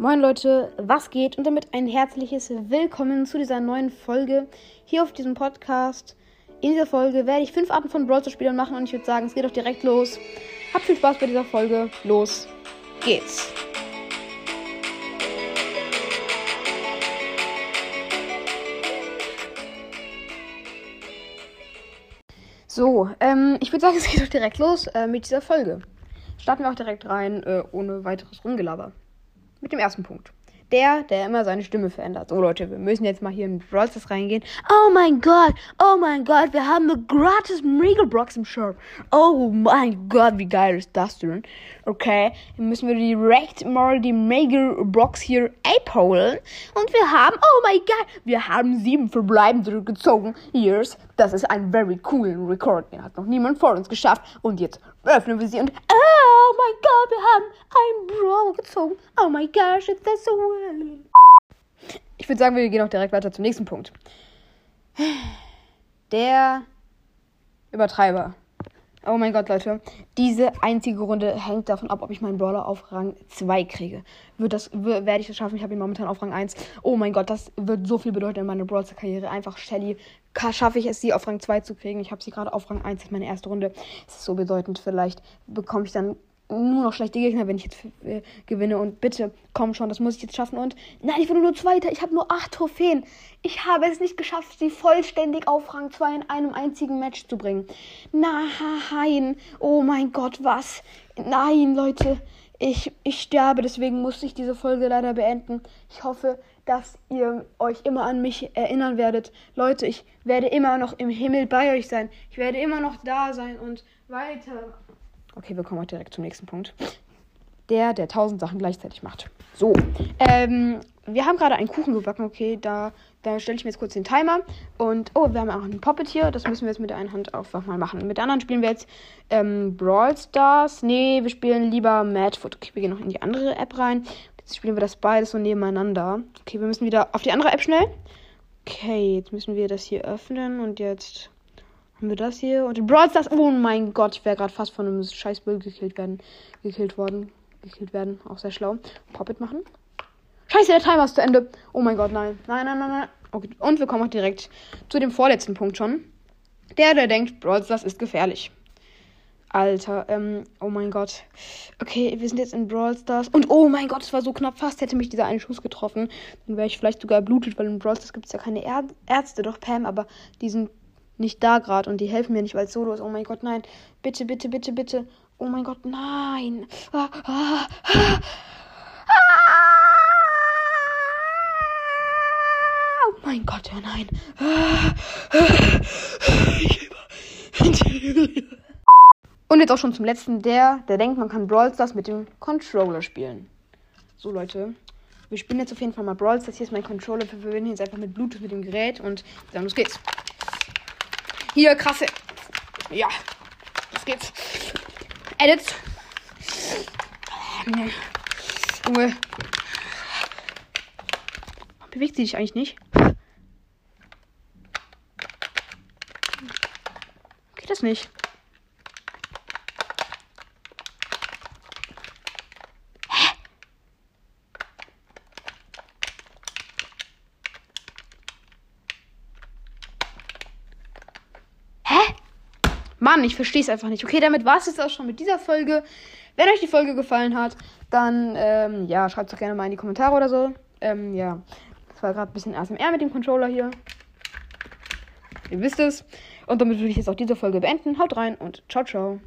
Moin Leute, was geht? Und damit ein herzliches Willkommen zu dieser neuen Folge hier auf diesem Podcast. In dieser Folge werde ich fünf Arten von Brawl Spielern machen und ich würde sagen, es geht doch direkt los. Habt viel Spaß bei dieser Folge. Los geht's. So, ähm, ich würde sagen, es geht doch direkt los äh, mit dieser Folge. Starten wir auch direkt rein, äh, ohne weiteres Rumgelaber mit dem ersten Punkt. Der, der immer seine Stimme verändert. So Leute, wir müssen jetzt mal hier in Brawl Stars reingehen. Oh mein Gott, oh mein Gott, wir haben eine gratis Regelbox im Shop. Oh mein Gott, wie geil ist das denn? Okay, dann müssen wir direkt mal die Regelbox hier abholen. Und wir haben, oh mein Gott, wir haben sieben verbleibende gezogen. Yes, das ist ein very coolen Rekord. Den hat noch niemand vor uns geschafft. Und jetzt öffnen wir sie und, oh mein Gott, wir haben einen Brawl gezogen. Oh my gosh, it's so well. Ich würde sagen, wir gehen auch direkt weiter zum nächsten Punkt. Der Übertreiber. Oh mein Gott, Leute. Diese einzige Runde hängt davon ab, ob ich meinen Brawler auf Rang 2 kriege. Wird das, werde ich das schaffen? Ich habe ihn momentan auf Rang 1. Oh mein Gott, das wird so viel bedeuten in meiner Brawler-Karriere. Einfach Shelly. Schaffe ich es, sie auf Rang 2 zu kriegen? Ich habe sie gerade auf Rang 1. Das ist meine erste Runde. Es ist so bedeutend. Vielleicht bekomme ich dann nur noch schlechte Gegner, wenn ich jetzt äh, gewinne. Und bitte, komm schon, das muss ich jetzt schaffen. Und nein, ich wurde nur Zweiter. Ich habe nur acht Trophäen. Ich habe es nicht geschafft, sie vollständig auf Rang 2 in einem einzigen Match zu bringen. Nein. Oh mein Gott, was? Nein, Leute. Ich, ich sterbe, deswegen musste ich diese Folge leider beenden. Ich hoffe, dass ihr euch immer an mich erinnern werdet. Leute, ich werde immer noch im Himmel bei euch sein. Ich werde immer noch da sein und weiter Okay, wir kommen auch direkt zum nächsten Punkt. Der, der tausend Sachen gleichzeitig macht. So, ähm, wir haben gerade einen Kuchen gebacken. Okay, da, da stelle ich mir jetzt kurz den Timer. Und, oh, wir haben auch einen Poppet hier. Das müssen wir jetzt mit der einen Hand einfach mal machen. Mit der anderen spielen wir jetzt ähm, Brawl Stars. Nee, wir spielen lieber Madfoot. Okay, wir gehen noch in die andere App rein. Jetzt spielen wir das beides so nebeneinander. Okay, wir müssen wieder auf die andere App schnell. Okay, jetzt müssen wir das hier öffnen und jetzt haben wir das hier? Und Brawl Stars. Oh mein Gott, ich wäre gerade fast von einem scheiß Bild gekillt werden. Gekillt worden. Gekillt werden. Auch sehr schlau. Poppet machen. Scheiße, der Timer ist zu Ende. Oh mein Gott, nein. Nein, nein, nein, nein. Okay. Und wir kommen auch direkt zu dem vorletzten Punkt schon. Der, der denkt, Brawl Stars ist gefährlich. Alter, ähm, oh mein Gott. Okay, wir sind jetzt in Brawl Stars. Und oh mein Gott, es war so knapp. Fast hätte mich dieser eine Schuss getroffen. Dann wäre ich vielleicht sogar blutet, weil in Brawl Stars gibt es ja keine Ärzte, doch Pam, aber die sind nicht da gerade und die helfen mir nicht, weil es solo ist. Oh mein Gott, nein. Bitte, bitte, bitte, bitte. Oh mein Gott, nein. Ah, ah, ah. Oh mein Gott, ja nein. Und jetzt auch schon zum letzten, der, der denkt, man kann Brawl Stars mit dem Controller spielen. So Leute, wir spielen jetzt auf jeden Fall mal Brawl Stars. Hier ist mein Controller. Wir verbinden jetzt einfach mit Bluetooth mit dem Gerät und dann los geht's. Hier, krasse. Ja. Los geht's. Edit. Junge. Bewegt sie sich eigentlich nicht? Geht das nicht? Mann, ich verstehe es einfach nicht. Okay, damit war es jetzt auch schon mit dieser Folge. Wenn euch die Folge gefallen hat, dann ähm, ja, schreibt es doch gerne mal in die Kommentare oder so. Ähm, ja, das war gerade ein bisschen ASMR mit dem Controller hier. Ihr wisst es. Und damit würde ich jetzt auch diese Folge beenden. Haut rein und ciao, ciao.